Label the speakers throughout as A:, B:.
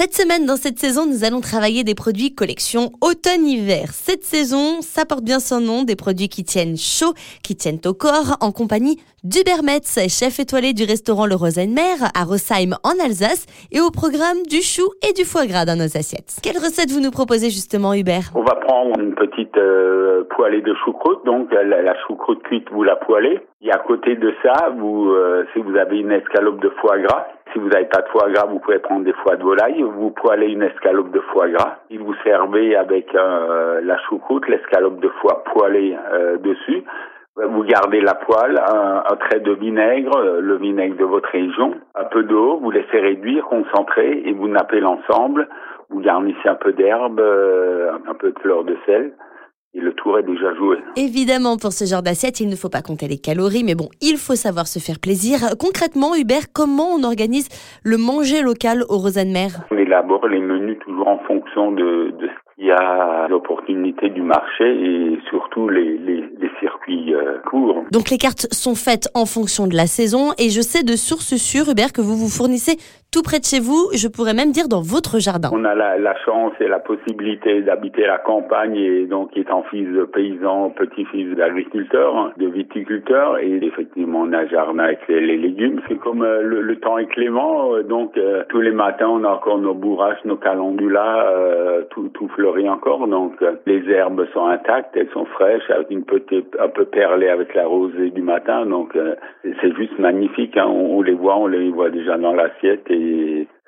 A: Cette semaine, dans cette saison, nous allons travailler des produits collection automne-hiver. Cette saison, ça porte bien son nom, des produits qui tiennent chaud, qui tiennent au corps, en compagnie d'Hubert Metz, chef étoilé du restaurant Le Rosenmer à Rosheim en Alsace, et au programme du chou et du foie gras dans nos assiettes. Quelle recette vous nous proposez justement, Hubert?
B: On va prendre une petite euh, poêlée de choucroute, donc la, la choucroute cuite, vous la poêlez. Et à côté de ça, vous, euh, si vous avez une escalope de foie gras, si vous n'avez pas de foie gras, vous pouvez prendre des foies de volaille. Vous poêlez une escalope de foie gras. Et vous servez avec euh, la choucroute, l'escalope de foie poêlée euh, dessus. Vous gardez la poêle, un, trait de vinaigre, euh, le vinaigre de votre région, un peu d'eau, vous laissez réduire, concentrer et vous nappez l'ensemble. Vous garnissez un peu d'herbe, un peu de fleur de sel et le tour est déjà joué.
A: Évidemment, pour ce genre d'assiette, il ne faut pas compter les calories, mais bon, il faut savoir se faire plaisir. Concrètement, Hubert, comment on organise le manger local au Rosanne-Mer
B: On élabore les menus toujours en fonction de, de ce qu'il y a l'opportunité du marché et surtout les, les, les circuits euh, courts.
A: Donc les cartes sont faites en fonction de la saison et je sais de source sûre, Hubert, que vous vous fournissez tout près de chez vous, je pourrais même dire dans votre jardin.
B: On a la, la chance et la possibilité d'habiter la campagne et donc étant fils de paysan, petit-fils d'agriculteur, de viticulteur et effectivement on a un jardin avec les, légumes. C'est comme euh, le, temps est clément, euh, donc euh, tous les matins on a encore nos bourraches, nos calendulas, tout, tout fleurit encore, donc les herbes sont intactes, elles sont fraîches, avec une petite, un peu perlées avec la rosée du matin, donc c'est juste magnifique. Hein. On, les voit, on les voit déjà dans l'assiette et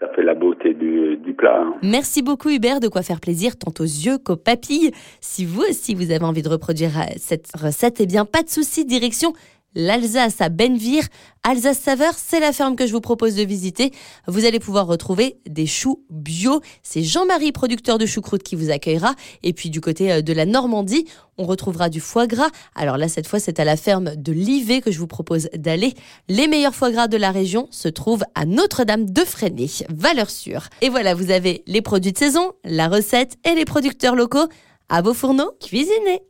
B: ça fait la beauté du, plat. Hein.
A: Merci beaucoup Hubert, de quoi faire plaisir tant aux yeux qu'aux papilles. Si vous aussi vous avez envie de reproduire euh, cette recette, eh bien pas de souci, direction l'Alsace à Benvire. Alsace Saveur, c'est la ferme que je vous propose de visiter. Vous allez pouvoir retrouver des choux bio. C'est Jean-Marie, producteur de choucroute, qui vous accueillera. Et puis du côté euh, de la Normandie, on retrouvera du foie gras. Alors là, cette fois, c'est à la ferme de Livet que je vous propose d'aller. Les meilleurs foie gras de la région se trouvent à Notre-Dame de Freinet. Valeur sûre. Et voilà, vous avez les produits de saison, la recette et les producteurs locaux. À vos fourneaux, cuisinez